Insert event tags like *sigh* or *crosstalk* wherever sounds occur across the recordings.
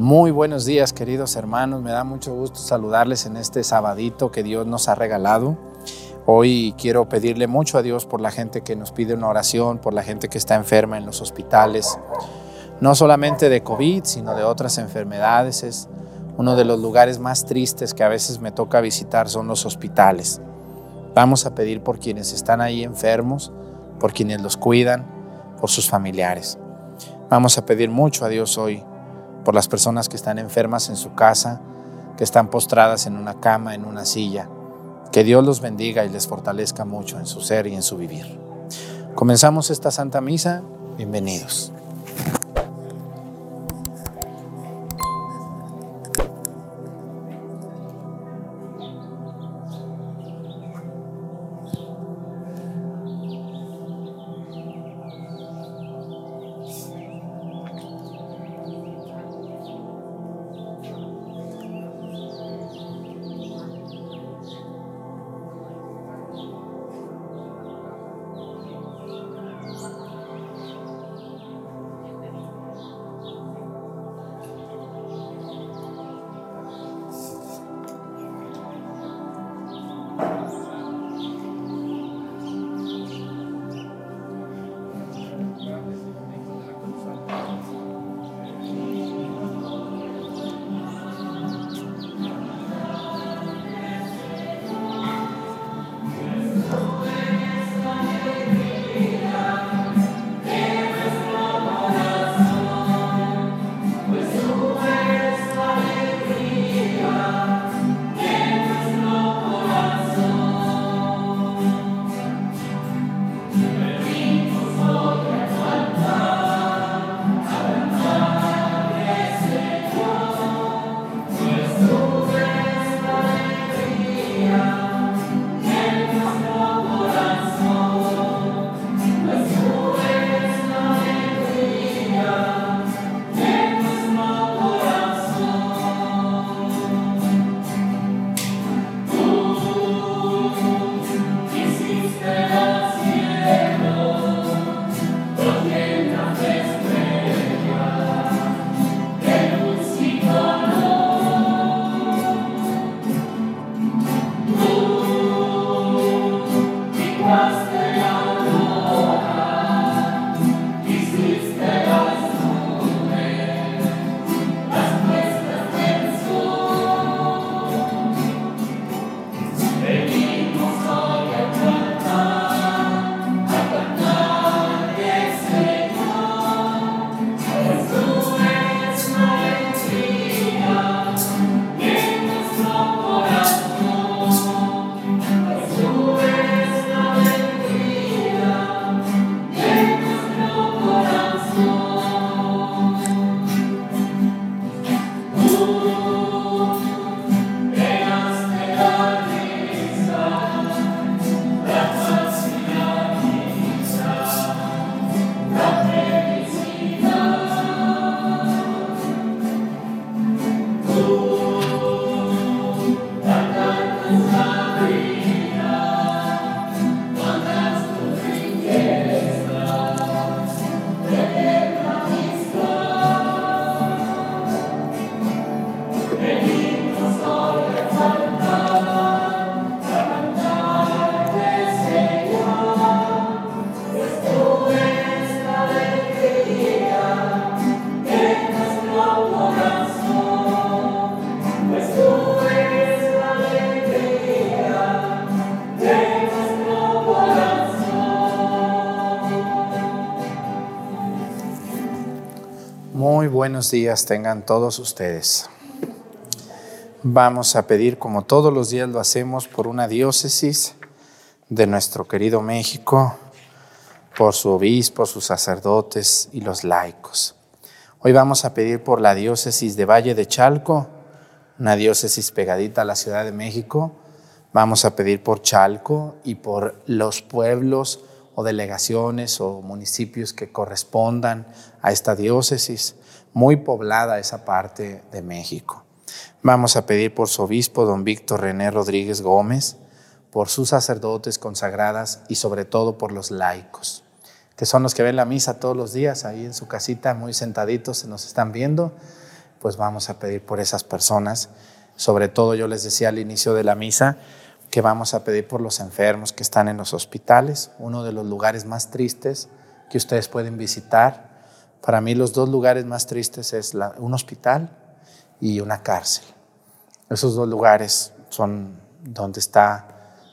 Muy buenos días, queridos hermanos. Me da mucho gusto saludarles en este sabadito que Dios nos ha regalado. Hoy quiero pedirle mucho a Dios por la gente que nos pide una oración, por la gente que está enferma en los hospitales, no solamente de COVID, sino de otras enfermedades. Es uno de los lugares más tristes que a veces me toca visitar son los hospitales. Vamos a pedir por quienes están ahí enfermos, por quienes los cuidan, por sus familiares. Vamos a pedir mucho a Dios hoy por las personas que están enfermas en su casa, que están postradas en una cama, en una silla. Que Dios los bendiga y les fortalezca mucho en su ser y en su vivir. Comenzamos esta Santa Misa. Bienvenidos. Días tengan todos ustedes. Vamos a pedir, como todos los días lo hacemos, por una diócesis de nuestro querido México, por su obispo, sus sacerdotes y los laicos. Hoy vamos a pedir por la diócesis de Valle de Chalco, una diócesis pegadita a la Ciudad de México. Vamos a pedir por Chalco y por los pueblos o delegaciones o municipios que correspondan a esta diócesis muy poblada esa parte de México. Vamos a pedir por su obispo, don Víctor René Rodríguez Gómez, por sus sacerdotes consagradas y sobre todo por los laicos, que son los que ven la misa todos los días ahí en su casita, muy sentaditos, se nos están viendo. pues vamos a pedir por esas personas. Sobre todo yo les decía al inicio de la misa que vamos a pedir por los enfermos que están en los hospitales, uno de los lugares más tristes que ustedes pueden visitar. Para mí los dos lugares más tristes es un hospital y una cárcel. Esos dos lugares son donde está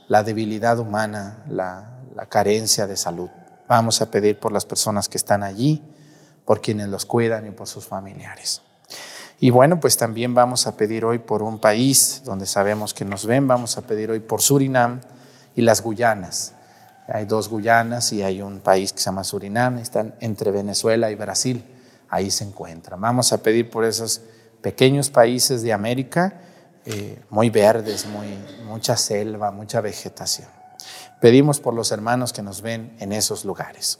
la debilidad humana, la, carencia de salud. Vamos a pedir por las personas que están allí, por quienes los cuidan y por sus familiares. Y bueno, pues también vamos a pedir hoy por un país donde sabemos que nos ven, vamos a pedir hoy por Surinam y las Guyanas. Hay dos Guyanas y hay un país que se llama Surinam, están entre Venezuela y Brasil, ahí se encuentran. Vamos a pedir por esos pequeños países de América, eh, muy verdes, muy, mucha selva, mucha vegetación. Pedimos por los hermanos que nos ven en esos lugares.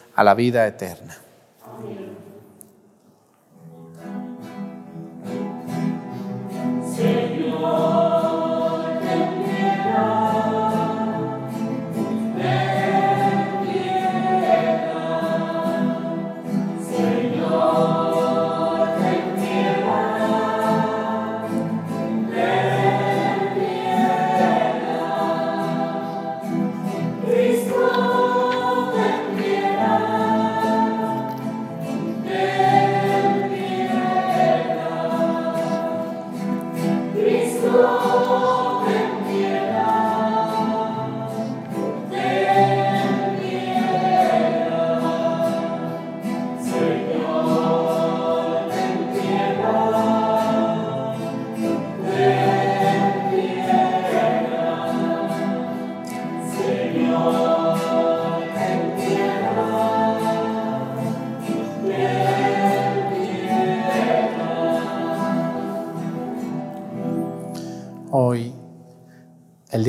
la vida eterna.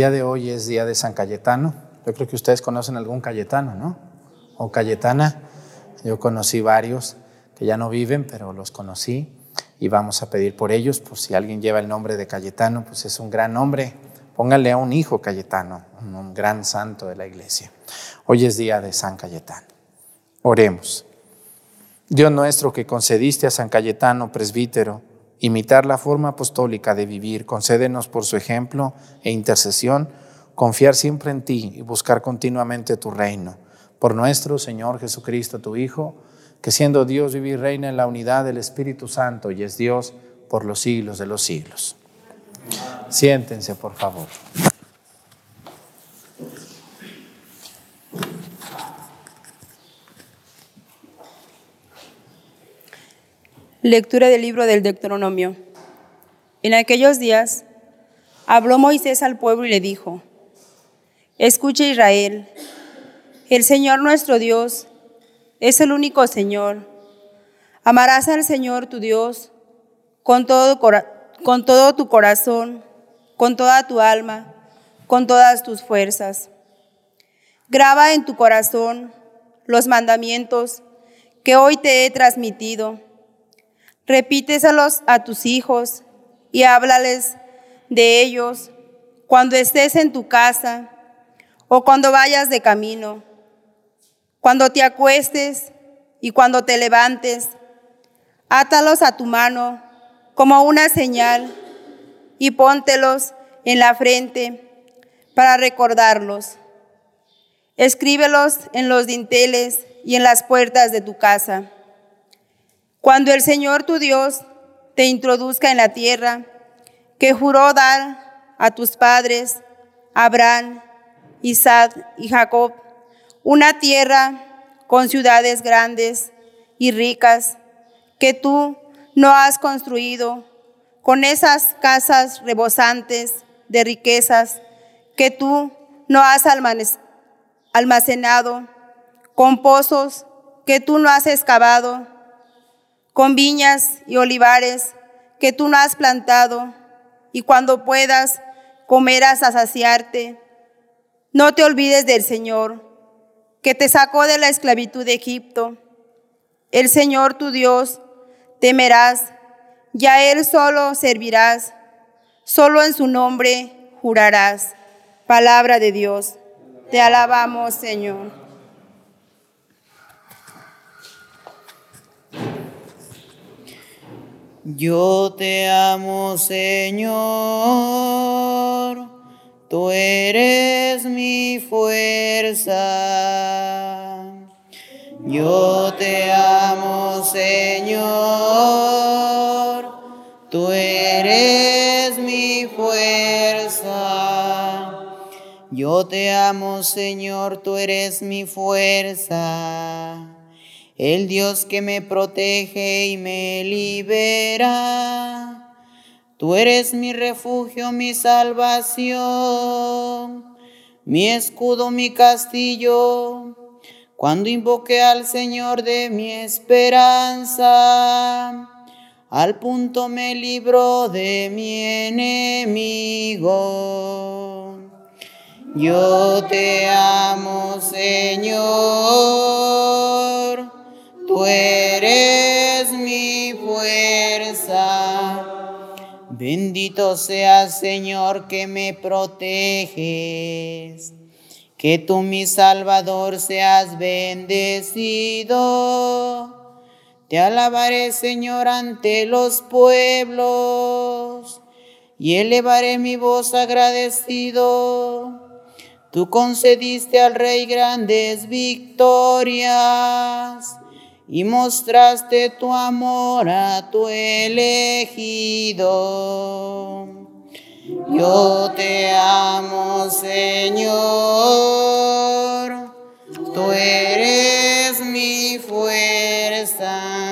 Día de hoy es día de San Cayetano. Yo creo que ustedes conocen algún Cayetano, ¿no? O Cayetana. Yo conocí varios que ya no viven, pero los conocí y vamos a pedir por ellos. Por si alguien lleva el nombre de Cayetano, pues es un gran nombre. Póngale a un hijo Cayetano, un gran santo de la iglesia. Hoy es día de San Cayetano. Oremos. Dios nuestro que concediste a San Cayetano, presbítero, imitar la forma apostólica de vivir, concédenos por su ejemplo e intercesión, confiar siempre en ti y buscar continuamente tu reino. Por nuestro Señor Jesucristo, tu Hijo, que siendo Dios vive y reina en la unidad del Espíritu Santo y es Dios por los siglos de los siglos. Siéntense, por favor. Lectura del libro del Deuteronomio. En aquellos días habló Moisés al pueblo y le dijo, Escucha Israel, el Señor nuestro Dios es el único Señor. Amarás al Señor tu Dios con todo, con todo tu corazón, con toda tu alma, con todas tus fuerzas. Graba en tu corazón los mandamientos que hoy te he transmitido repíteselos a tus hijos y háblales de ellos cuando estés en tu casa o cuando vayas de camino, cuando te acuestes y cuando te levantes. Átalos a tu mano como una señal y póntelos en la frente para recordarlos. Escríbelos en los dinteles y en las puertas de tu casa cuando el Señor tu Dios te introduzca en la tierra que juró dar a tus padres, Abraham, Isaac y Jacob, una tierra con ciudades grandes y ricas que tú no has construido, con esas casas rebosantes de riquezas que tú no has almacenado, con pozos que tú no has excavado, con viñas y olivares que tú no has plantado, y cuando puedas comerás a saciarte. No te olvides del Señor, que te sacó de la esclavitud de Egipto. El Señor tu Dios temerás, y a Él solo servirás, solo en su nombre jurarás. Palabra de Dios. Te alabamos, Señor. Yo te amo, Señor, tú eres mi fuerza. Yo te amo, Señor, tú eres mi fuerza. Yo te amo, Señor, tú eres mi fuerza el Dios que me protege y me libera. Tú eres mi refugio, mi salvación, mi escudo, mi castillo. Cuando invoqué al Señor de mi esperanza, al punto me libró de mi enemigo. Yo te amo, Señor tú eres mi fuerza. Bendito seas, Señor, que me proteges. Que tú, mi Salvador, seas bendecido. Te alabaré, Señor, ante los pueblos y elevaré mi voz agradecido. Tú concediste al Rey grandes victorias y mostraste tu amor a tu elegido. Yo te amo, Señor, tú eres mi fuerza.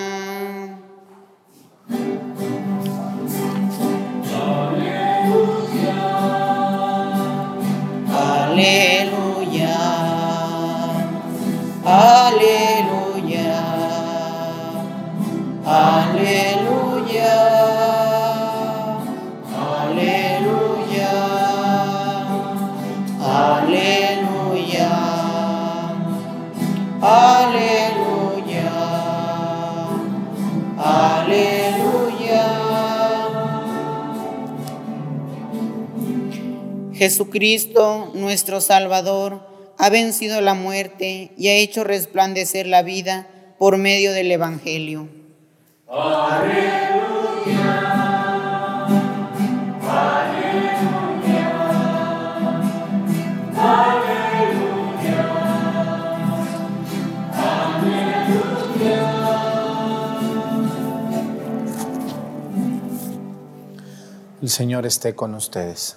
Jesucristo, nuestro Salvador, ha vencido la muerte y ha hecho resplandecer la vida por medio del Evangelio. El Señor esté con ustedes.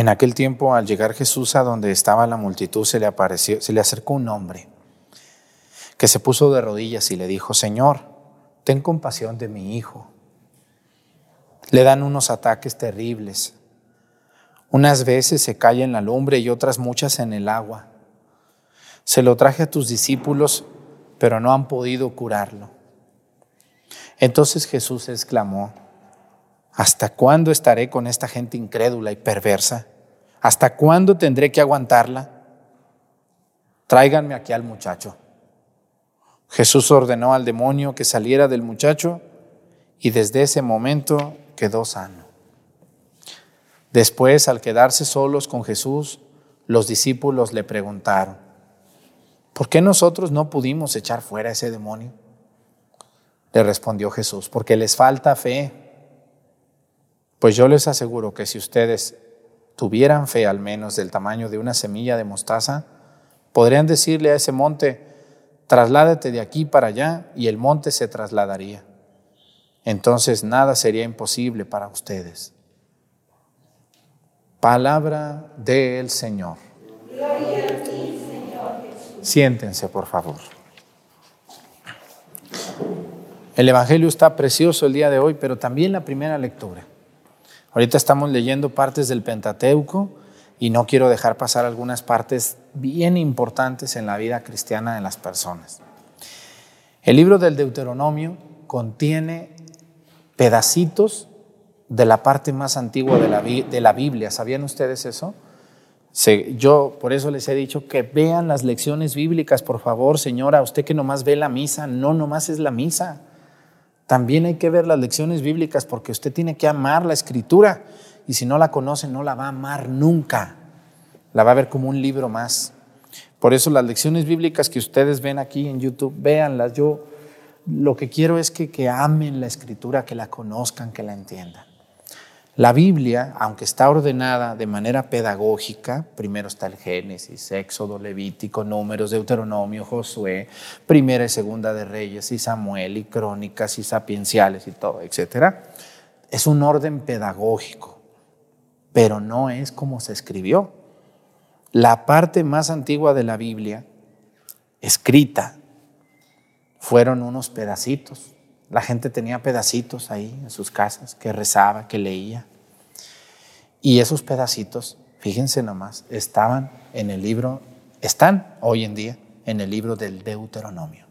En aquel tiempo, al llegar Jesús a donde estaba la multitud, se le apareció, se le acercó un hombre que se puso de rodillas y le dijo, Señor, ten compasión de mi hijo. Le dan unos ataques terribles. Unas veces se cae en la lumbre y otras muchas en el agua. Se lo traje a tus discípulos, pero no han podido curarlo. Entonces Jesús exclamó, ¿Hasta cuándo estaré con esta gente incrédula y perversa? ¿Hasta cuándo tendré que aguantarla? Tráiganme aquí al muchacho. Jesús ordenó al demonio que saliera del muchacho y desde ese momento quedó sano. Después, al quedarse solos con Jesús, los discípulos le preguntaron, ¿por qué nosotros no pudimos echar fuera ese demonio? Le respondió Jesús, porque les falta fe. Pues yo les aseguro que si ustedes tuvieran fe al menos del tamaño de una semilla de mostaza, podrían decirle a ese monte, trasládate de aquí para allá y el monte se trasladaría. Entonces nada sería imposible para ustedes. Palabra del Señor. Siéntense, por favor. El Evangelio está precioso el día de hoy, pero también la primera lectura. Ahorita estamos leyendo partes del Pentateuco y no quiero dejar pasar algunas partes bien importantes en la vida cristiana de las personas. El libro del Deuteronomio contiene pedacitos de la parte más antigua de la, de la Biblia. ¿Sabían ustedes eso? yo por eso les he dicho que vean las lecciones bíblicas, por favor, señora, usted que nomás ve la misa, no nomás es la misa. También hay que ver las lecciones bíblicas porque usted tiene que amar la escritura y si no la conoce no la va a amar nunca. La va a ver como un libro más. Por eso las lecciones bíblicas que ustedes ven aquí en YouTube, véanlas. Yo lo que quiero es que, que amen la escritura, que la conozcan, que la entiendan. La Biblia, aunque está ordenada de manera pedagógica, primero está el Génesis, Éxodo, Levítico, Números, Deuteronomio, Josué, Primera y Segunda de Reyes, y Samuel, y Crónicas, y Sapienciales, y todo, etc. Es un orden pedagógico, pero no es como se escribió. La parte más antigua de la Biblia, escrita, fueron unos pedacitos la gente tenía pedacitos ahí en sus casas que rezaba, que leía. Y esos pedacitos, fíjense nomás, estaban en el libro, están hoy en día en el libro del Deuteronomio.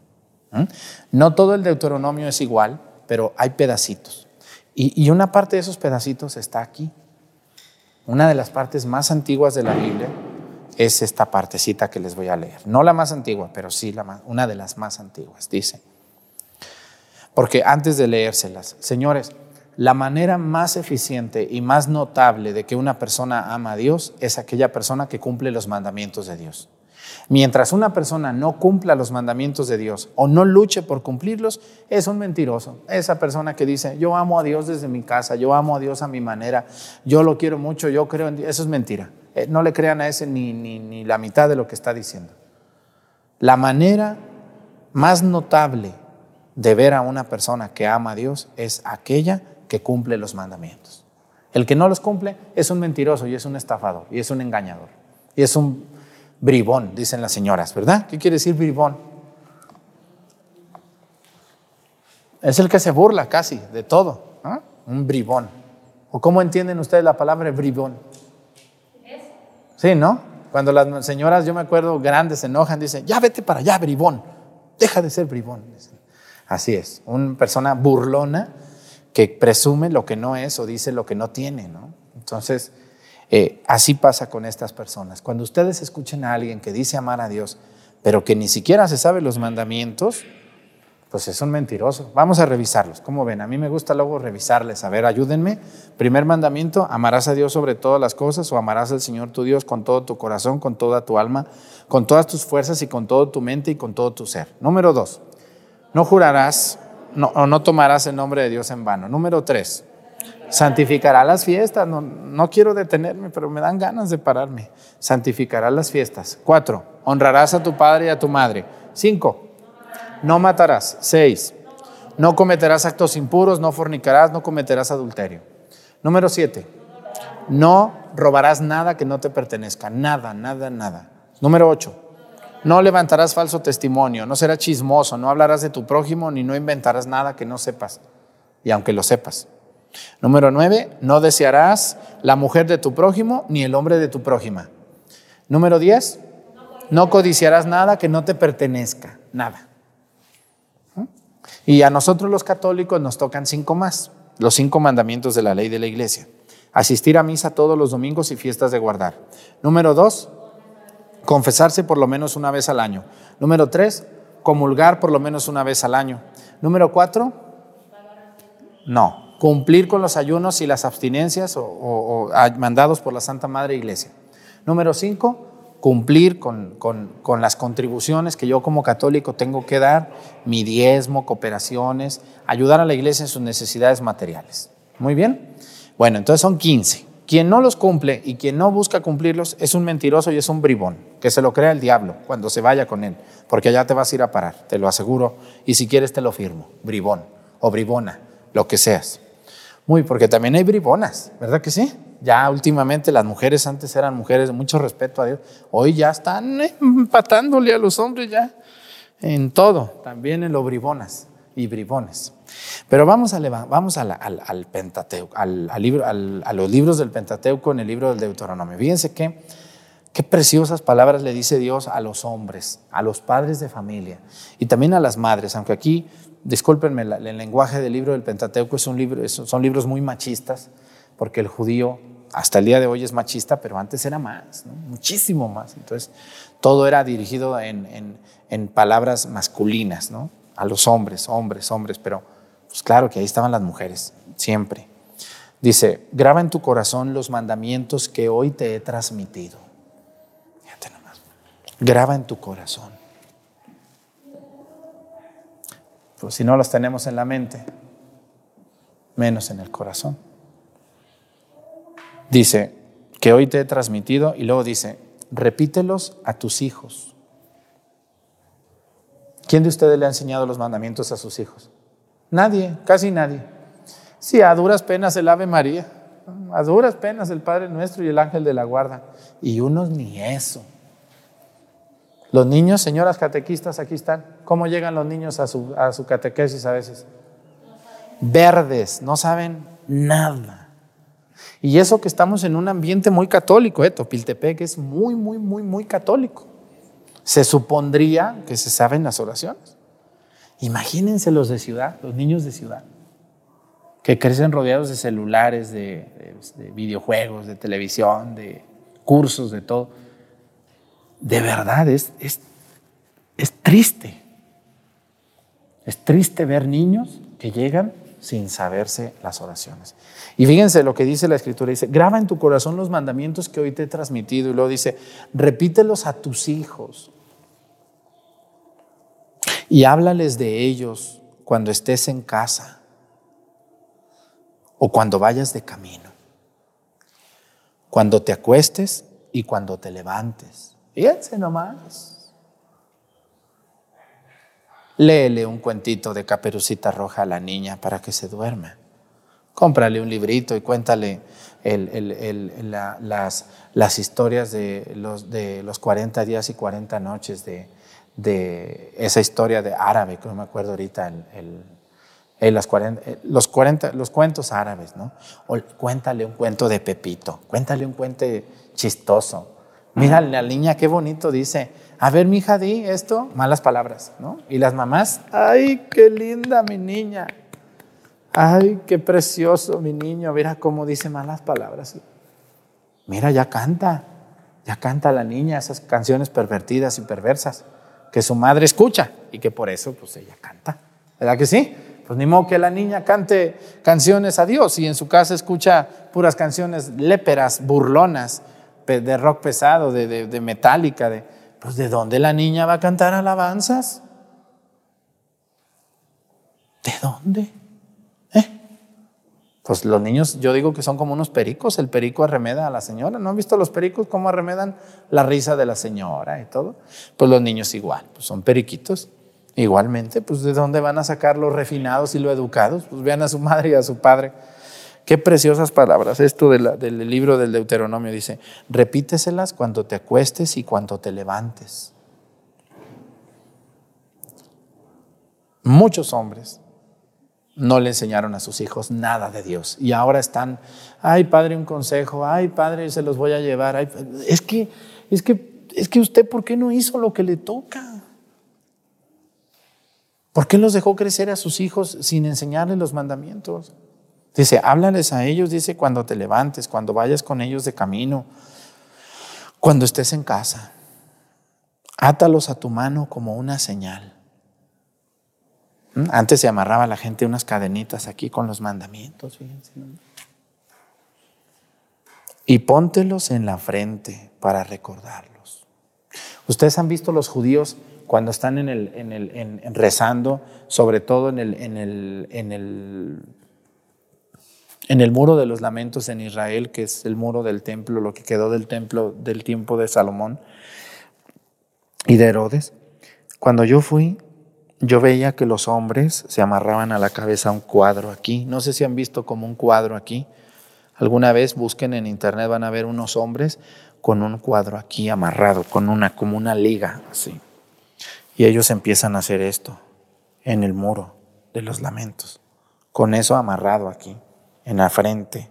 No todo el Deuteronomio es igual, pero hay pedacitos. Y, y una parte de esos pedacitos está aquí. Una de las partes más antiguas de la Biblia es esta partecita que les voy a leer. No la más antigua, pero sí la una de las más antiguas. Dice, porque antes de leérselas, señores, la manera más eficiente y más notable de que una persona ama a Dios es aquella persona que cumple los mandamientos de Dios. Mientras una persona no cumpla los mandamientos de Dios o no luche por cumplirlos, es un mentiroso. Esa persona que dice, yo amo a Dios desde mi casa, yo amo a Dios a mi manera, yo lo quiero mucho, yo creo en Dios, eso es mentira. Eh, no le crean a ese ni, ni, ni la mitad de lo que está diciendo. La manera más notable de ver a una persona que ama a Dios es aquella que cumple los mandamientos. El que no los cumple es un mentiroso y es un estafador y es un engañador y es un bribón, dicen las señoras, ¿verdad? ¿Qué quiere decir bribón? Es el que se burla casi de todo, un bribón. ¿O cómo entienden ustedes la palabra bribón? Sí, ¿no? Cuando las señoras, yo me acuerdo, grandes se enojan, dicen, ya vete para allá, bribón, deja de ser bribón. Así es, una persona burlona que presume lo que no es o dice lo que no tiene, ¿no? Entonces, eh, así pasa con estas personas. Cuando ustedes escuchen a alguien que dice amar a Dios, pero que ni siquiera se sabe los mandamientos, pues es un mentiroso. Vamos a revisarlos. ¿Cómo ven? A mí me gusta luego revisarles. A ver, ayúdenme. Primer mandamiento, amarás a Dios sobre todas las cosas o amarás al Señor tu Dios con todo tu corazón, con toda tu alma, con todas tus fuerzas y con toda tu mente y con todo tu ser. Número dos, no jurarás no, o no tomarás el nombre de Dios en vano. Número tres, santificará las fiestas. No, no quiero detenerme, pero me dan ganas de pararme. Santificará las fiestas. Cuatro, honrarás a tu padre y a tu madre. Cinco, no matarás. Seis, no cometerás actos impuros, no fornicarás, no cometerás adulterio. Número siete, no robarás nada que no te pertenezca. Nada, nada, nada. Número ocho, no levantarás falso testimonio, no serás chismoso, no hablarás de tu prójimo, ni no inventarás nada que no sepas, y aunque lo sepas. Número nueve, no desearás la mujer de tu prójimo, ni el hombre de tu prójima. Número diez, no codiciarás nada que no te pertenezca, nada. ¿Mm? Y a nosotros los católicos nos tocan cinco más, los cinco mandamientos de la ley de la iglesia. Asistir a misa todos los domingos y fiestas de guardar. Número dos, confesarse por lo menos una vez al año. Número tres, comulgar por lo menos una vez al año. Número cuatro, no, cumplir con los ayunos y las abstinencias o, mandados por la Santa Madre Iglesia. Número cinco, cumplir con, con, las contribuciones que yo como católico tengo que dar, mi diezmo, cooperaciones, ayudar a la iglesia en sus necesidades materiales. Muy bien. Bueno, entonces son 15. Quien no los cumple y quien no busca cumplirlos es un mentiroso y es un bribón, que se lo crea el diablo cuando se vaya con él, porque allá te vas a ir a parar, te lo aseguro, y si quieres te lo firmo, bribón o bribona, lo que seas. Muy, porque también hay bribonas, ¿verdad que sí? Ya últimamente las mujeres antes eran mujeres de mucho respeto a Dios, hoy ya están empatándole a los hombres ya en todo, también en lo bribonas y bribones. Pero vamos, a, vamos al, Pentateuco, al, libro, a los libros del Pentateuco en el libro del Deuteronomio. Fíjense que qué preciosas palabras le dice Dios a los hombres, a los padres de familia y también a las madres, aunque aquí discúlpenme, el lenguaje del libro del Pentateuco es un libro, son libros muy machistas, porque el judío hasta el día de hoy es machista, pero antes era más, muchísimo más. Entonces, todo era dirigido en, palabras masculinas, ¿no? a los hombres, hombres, hombres, pero pues claro que ahí estaban las mujeres, siempre. Dice, graba en tu corazón los mandamientos que hoy te he transmitido. Fíjate nomás. Graba en tu corazón. Pues si no los tenemos en la mente, menos en el corazón. Dice que hoy te he transmitido y luego dice, repítelos a tus hijos. ¿Quién de ustedes le ha enseñado los mandamientos a sus hijos? Nadie, casi nadie. Sí, a duras penas el Ave María, a duras penas el Padre Nuestro y el Ángel de la Guarda. Y unos ni eso. Los niños, señoras catequistas, aquí están. ¿Cómo llegan los niños a su, a su catequesis a veces? Verdes, no saben nada. Y eso que estamos en un ambiente muy católico, ¿eh? Topiltepec es muy, muy, muy, muy católico. Se supondría que se saben las oraciones. Imagínense los de ciudad, los niños de ciudad, que crecen rodeados de celulares, de videojuegos, de televisión, de cursos, de todo de verdad es, es, es triste. Es triste ver niños que llegan sin saberse las oraciones. Y fíjense lo que dice la escritura, dice, graba en tu corazón los mandamientos que hoy te he transmitido y luego dice, repítelos a tus hijos y háblales de ellos cuando estés en casa o cuando vayas de camino, cuando te acuestes y cuando te levantes Fíjense nomás. Léele un cuentito de caperucita roja a la niña para que se duerma. Cómprale un librito y cuéntale las, historias de los, de los 40 días y 40 noches de, de esa historia de árabe, que no me acuerdo ahorita, el, las 40, los, 40, los cuentos árabes, ¿no? O cuéntale un cuento de Pepito, cuéntale un cuento chistoso, Mira, la niña qué bonito dice, a ver, mi hija, di esto, malas palabras, ¿no? Y las mamás, ay, qué linda mi niña, ay, qué precioso mi niño, mira cómo dice malas palabras. Mira, ya canta, ya canta la niña esas canciones pervertidas y perversas que su madre escucha y que por eso, pues ella canta, ¿verdad que sí? Pues ni modo que la niña cante canciones a Dios y en su casa escucha puras canciones léperas, burlonas, de rock pesado, de, de, metálica, de, pues ¿de dónde la niña va a cantar alabanzas? ¿De dónde? Pues los niños, yo digo que son como unos pericos, el perico arremeda a la señora, ¿no han visto los pericos cómo arremedan la risa de la señora y todo? Pues los niños igual, pues son periquitos. Igualmente, pues ¿de dónde van a sacar los refinados y los educados? Pues vean a su madre y a su padre Qué preciosas palabras. Esto del libro del Deuteronomio dice, repíteselas cuando te acuestes y cuando te levantes. Muchos hombres no le enseñaron a sus hijos nada de Dios y ahora están, ay padre, un consejo, ay padre, se los voy a llevar. es que, es que, es que usted, ¿por qué no hizo lo que le toca? ¿Por qué los dejó crecer a sus hijos sin enseñarles los mandamientos? Dice, háblales a ellos, dice, cuando te levantes, cuando vayas con ellos de camino, cuando estés en casa. Átalos a tu mano como una señal. ¿Mm? Antes se amarraba la gente unas cadenitas aquí con los mandamientos, fíjense. Y póntelos en la frente para recordarlos. Ustedes han visto los judíos cuando están en el, en el, rezando, sobre todo en el, en, el, en, el, en el muro de los lamentos en Israel, que es el muro del templo, lo que quedó del templo del tiempo de Salomón y de Herodes. Cuando yo fui, yo veía que los hombres se amarraban a la cabeza un cuadro aquí. No sé si han visto como un cuadro aquí. Alguna vez busquen en internet, van a ver unos hombres con un cuadro aquí amarrado, con una, como una liga, así. Y ellos empiezan a hacer esto en el muro de los lamentos, con eso amarrado aquí, en la frente,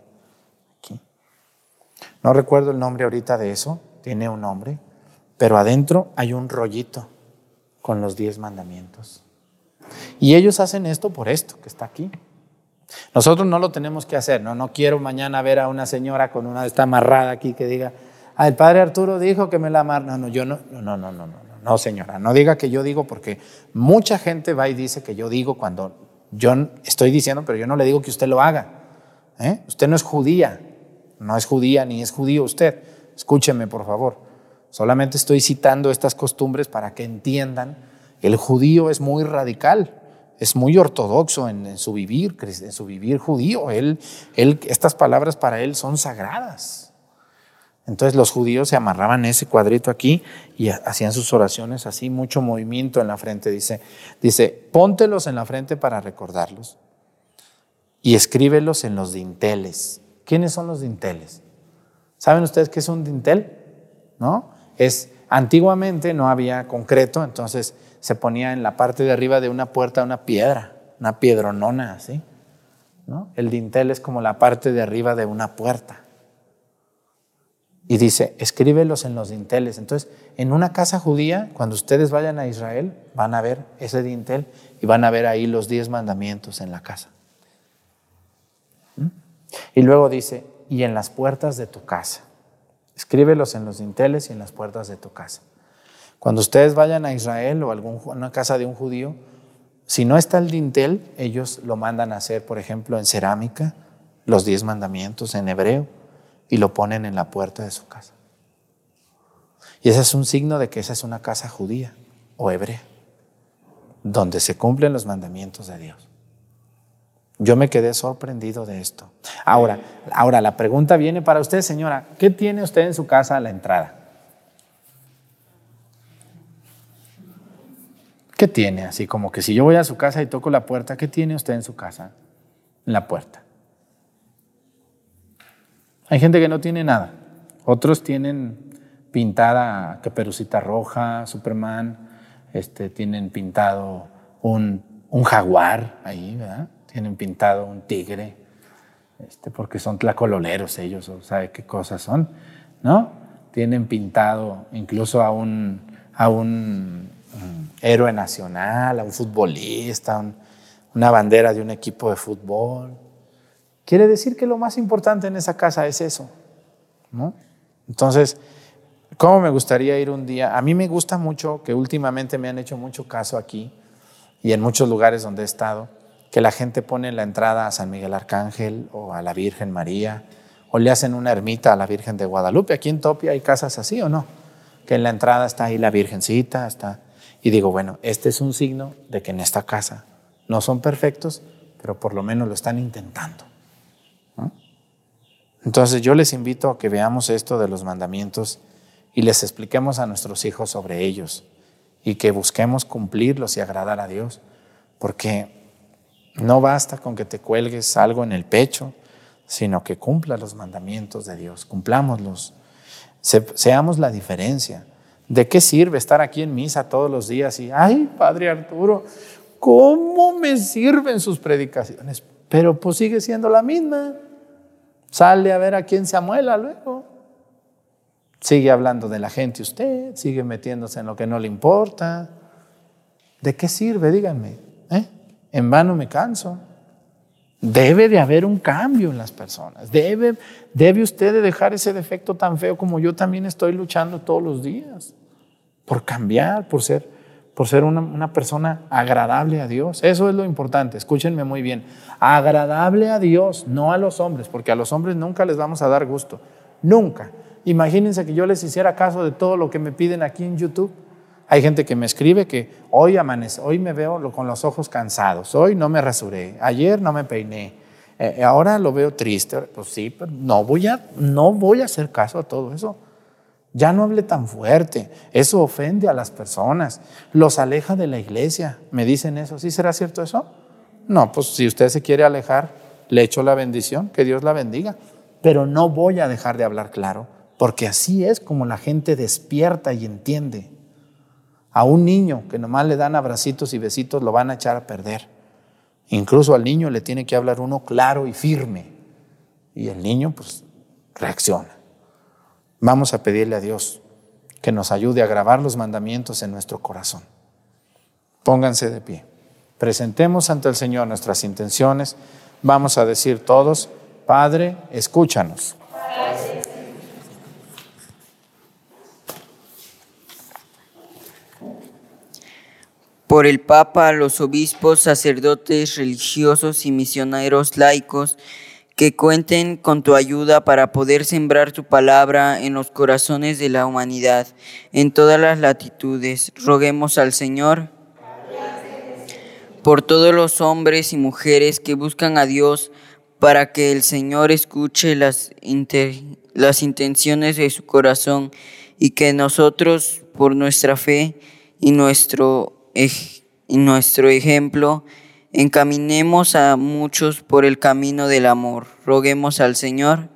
aquí. No recuerdo el nombre ahorita de eso, tiene un nombre, pero adentro hay un rollito con los diez mandamientos. Y ellos hacen esto por esto que está aquí. Nosotros no lo tenemos que hacer, no, no quiero mañana ver a una señora con una de esta amarrada aquí que diga, ah, el padre Arturo dijo que me la amarra. No, no, yo no, no, no, no, no, no, no, señora, no diga que yo digo porque mucha gente va y dice que yo digo cuando yo estoy diciendo, pero yo no le digo que usted lo haga. ¿eh? Usted no es judía, no es judía ni es judío usted. Escúcheme, por favor. Solamente estoy citando estas costumbres para que entiendan. El judío es muy radical es muy ortodoxo en, su vivir, en su vivir judío. Él, él, estas palabras para él son sagradas. Entonces los judíos se amarraban ese cuadrito aquí y hacían sus oraciones así, mucho movimiento en la frente. Dice, dice, póntelos en la frente para recordarlos y escríbelos en los dinteles. ¿Quiénes son los dinteles? ¿Saben ustedes qué es un dintel? ¿No? Es antiguamente no había concreto, entonces se ponía en la parte de arriba de una puerta una piedra, una piedronona así. ¿no? El dintel es como la parte de arriba de una puerta. Y dice, escríbelos en los dinteles. Entonces, en una casa judía, cuando ustedes vayan a Israel, van a ver ese dintel y van a ver ahí los diez mandamientos en la casa. ¿Mm? Y luego dice, y en las puertas de tu casa. Escríbelos en los dinteles y en las puertas de tu casa. Cuando ustedes vayan a Israel o a una casa de un judío, si no está el dintel, ellos lo mandan a hacer, por ejemplo, en cerámica, los diez mandamientos en hebreo, y lo ponen en la puerta de su casa. Y ese es un signo de que esa es una casa judía o hebrea, donde se cumplen los mandamientos de Dios. Yo me quedé sorprendido de esto. Ahora, ahora la pregunta viene para usted, señora, ¿qué tiene usted en su casa a la entrada? ¿Qué tiene? Así como que si yo voy a su casa y toco la puerta, ¿qué tiene usted en su casa? En la puerta. Hay gente que no tiene nada. Otros tienen pintada Caperucita Roja, Superman, este, tienen pintado un, jaguar ahí, ¿verdad? Tienen pintado un tigre, este, porque son tlacololeros ellos, o sabe qué cosas son, ¿no? Tienen pintado incluso a un, a un héroe nacional, a un futbolista, una bandera de un equipo de fútbol. Quiere decir que lo más importante en esa casa es eso. ¿no? Entonces, ¿cómo me gustaría ir un día? A mí me gusta mucho, que últimamente me han hecho mucho caso aquí y en muchos lugares donde he estado, que la gente pone la entrada a San Miguel Arcángel o a la Virgen María o le hacen una ermita a la Virgen de Guadalupe. Aquí en Topia hay casas así o no, que en la entrada está ahí la Virgencita, está y digo, bueno, este es un signo de que en esta casa no son perfectos, pero por lo menos lo están intentando. Entonces yo les invito a que veamos esto de los mandamientos y les expliquemos a nuestros hijos sobre ellos y que busquemos cumplirlos y agradar a Dios, porque no basta con que te cuelgues algo en el pecho, sino que cumpla los mandamientos de Dios, cumplámoslos, seamos la diferencia. ¿De qué sirve estar aquí en misa todos los días y, ay, Padre Arturo, ¿cómo me sirven sus predicaciones? Pero pues sigue siendo la misma. Sale a ver a quién se amuela luego. Sigue hablando de la gente usted, sigue metiéndose en lo que no le importa. ¿De qué sirve? Díganme. ¿eh? En vano me canso. Debe de haber un cambio en las personas. Debe, debe usted de dejar ese defecto tan feo como yo también estoy luchando todos los días por cambiar, por ser, por ser una, una, persona agradable a Dios. Eso es lo importante, escúchenme muy bien. Agradable a Dios, no a los hombres, porque a los hombres nunca les vamos a dar gusto. Nunca. Imagínense que yo les hiciera caso de todo lo que me piden aquí en YouTube. Hay gente que me escribe que hoy amanece, hoy me veo con los ojos cansados, hoy no me rasuré, ayer no me peiné, eh, ahora lo veo triste. Pues sí, no voy, a, no voy a hacer caso a todo eso. Ya no hable tan fuerte, eso ofende a las personas, los aleja de la iglesia. Me dicen eso, ¿sí será cierto eso? No, pues si usted se quiere alejar, le echo la bendición, que Dios la bendiga. Pero no voy a dejar de hablar claro, porque así es como la gente despierta y entiende. A un niño que nomás le dan abracitos y besitos lo van a echar a perder. Incluso al niño le tiene que hablar uno claro y firme. Y el niño pues reacciona. Vamos a pedirle a Dios que nos ayude a grabar los mandamientos en nuestro corazón. Pónganse de pie. Presentemos ante el Señor nuestras intenciones. Vamos a decir todos, Padre, escúchanos. Por el Papa, los obispos, sacerdotes, religiosos y misioneros laicos, que cuenten con tu ayuda para poder sembrar tu palabra en los corazones de la humanidad, en todas las latitudes. Roguemos al Señor por todos los hombres y mujeres que buscan a Dios para que el Señor escuche las, las intenciones de su corazón y que nosotros, por nuestra fe y nuestro y nuestro ejemplo, encaminemos a muchos por el camino del amor. Roguemos al Señor.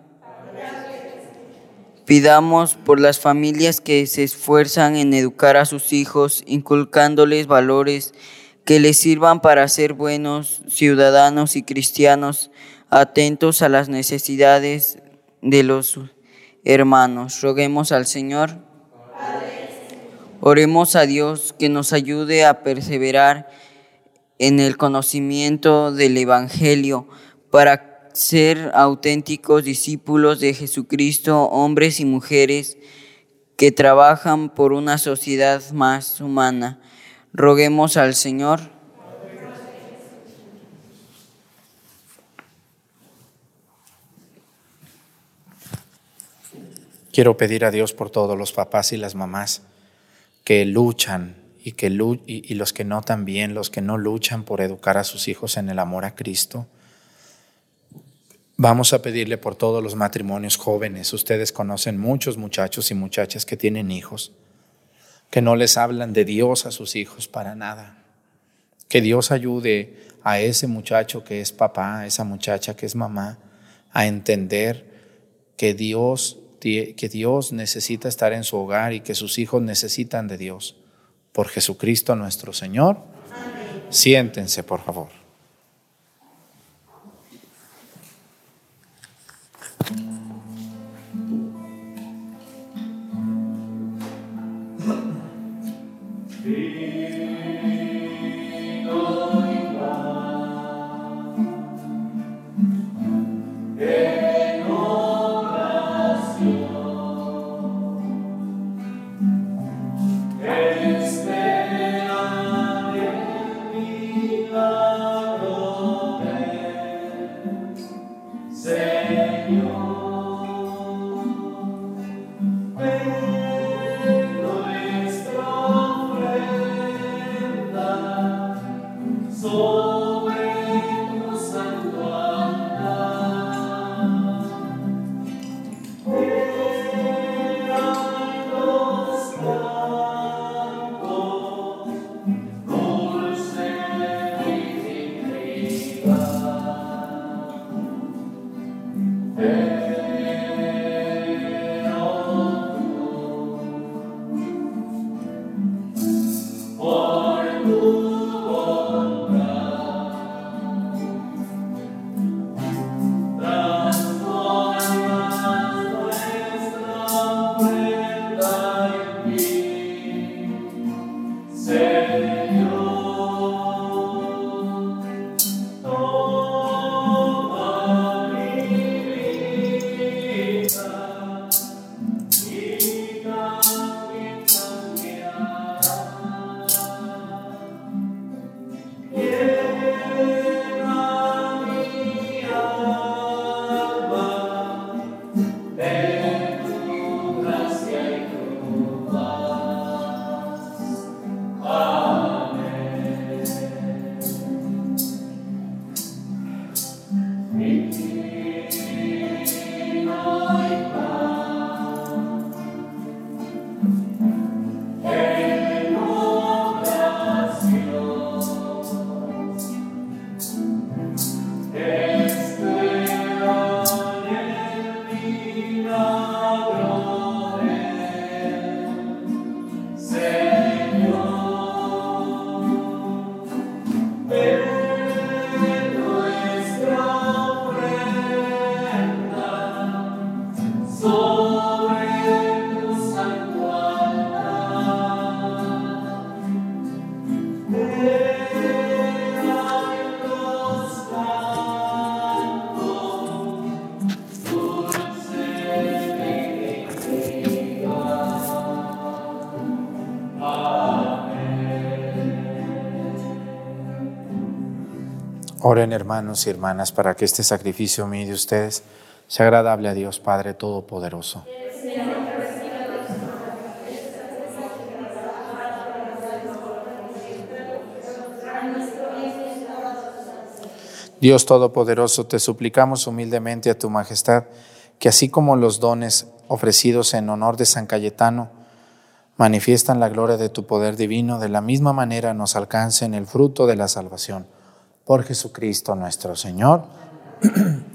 Pidamos por las familias que se esfuerzan en educar a sus hijos, inculcándoles valores que les sirvan para ser buenos ciudadanos y cristianos, atentos a las necesidades de los hermanos. Roguemos al Señor. Oremos a Dios que nos ayude a perseverar en el conocimiento del Evangelio para ser auténticos discípulos de Jesucristo, hombres y mujeres que trabajan por una sociedad más humana. Roguemos al Señor. Quiero pedir a Dios por todos los papás y las mamás que luchan y, que, y, los que no también, los que no luchan por educar a sus hijos en el amor a Cristo. Vamos a pedirle por todos los matrimonios jóvenes. Ustedes conocen muchos muchachos y muchachas que tienen hijos, que no les hablan de Dios a sus hijos para nada. Que Dios ayude a ese muchacho que es papá, a esa muchacha que es mamá, a entender que Dios que Dios necesita estar en su hogar y que sus hijos necesitan de Dios. Por Jesucristo nuestro Señor. Siéntense, por favor. Yeah. Oren hermanos y hermanas para que este sacrificio mío de ustedes sea agradable a Dios Padre Todopoderoso. Dios Todopoderoso, te suplicamos humildemente a tu majestad que así como los dones ofrecidos en honor de San Cayetano manifiestan la gloria de tu poder divino, de la misma manera nos alcancen el fruto de la salvación. Por Jesucristo nuestro Señor, *clears throat*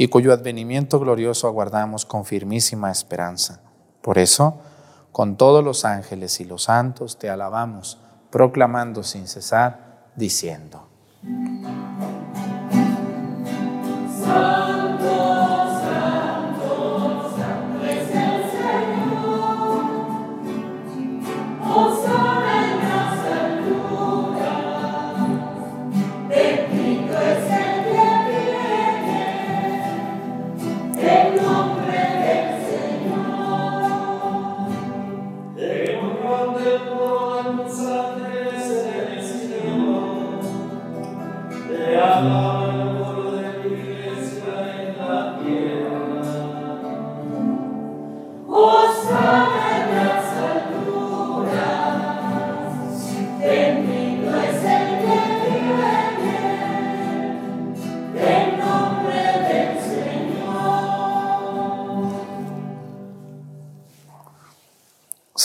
y cuyo advenimiento glorioso aguardamos con firmísima esperanza. Por eso, con todos los ángeles y los santos te alabamos, proclamando sin cesar, diciendo.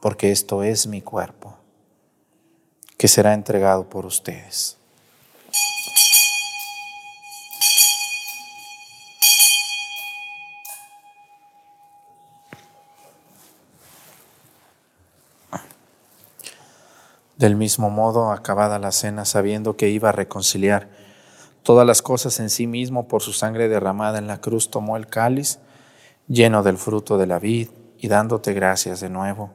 porque esto es mi cuerpo, que será entregado por ustedes. Del mismo modo, acabada la cena, sabiendo que iba a reconciliar todas las cosas en sí mismo por su sangre derramada en la cruz, tomó el cáliz lleno del fruto de la vid y dándote gracias de nuevo,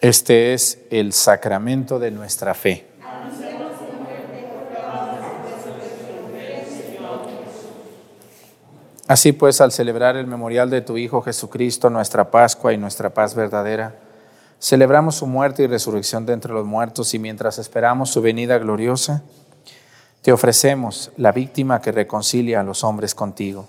Este es el sacramento de nuestra fe. Así pues, al celebrar el memorial de tu Hijo Jesucristo, nuestra Pascua y nuestra paz verdadera, celebramos su muerte y resurrección de entre los muertos y mientras esperamos su venida gloriosa, te ofrecemos la víctima que reconcilia a los hombres contigo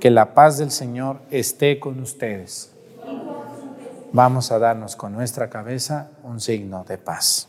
Que la paz del Señor esté con ustedes. Vamos a darnos con nuestra cabeza un signo de paz.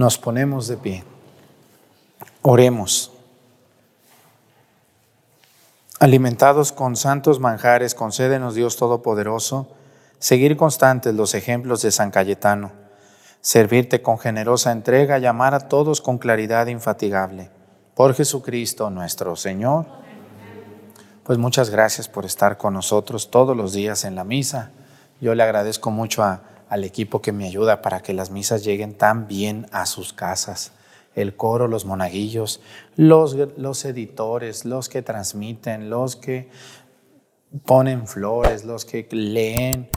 Nos ponemos de pie. Oremos. Alimentados con santos manjares, concédenos Dios Todopoderoso, seguir constantes los ejemplos de San Cayetano, servirte con generosa entrega y amar a todos con claridad infatigable. Por Jesucristo nuestro Señor. Pues muchas gracias por estar con nosotros todos los días en la misa. Yo le agradezco mucho a al equipo que me ayuda para que las misas lleguen tan bien a sus casas. El coro, los monaguillos, los, los editores, los que transmiten, los que ponen flores, los que leen,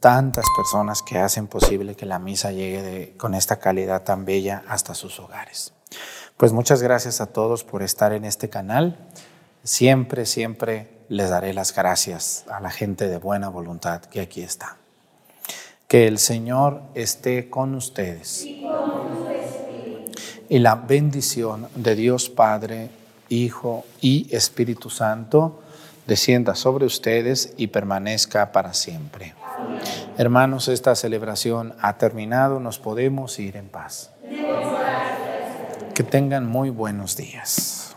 tantas personas que hacen posible que la misa llegue con esta calidad tan bella hasta sus hogares. Pues muchas gracias a todos por estar en este canal. Siempre, siempre les daré las gracias a la gente de buena voluntad que aquí está. Que el Señor esté con ustedes. Y, la bendición de Dios Padre, Hijo y Espíritu Santo descienda sobre ustedes y permanezca para siempre. Hermanos, esta celebración ha terminado, nos podemos ir en paz. Que tengan muy buenos días.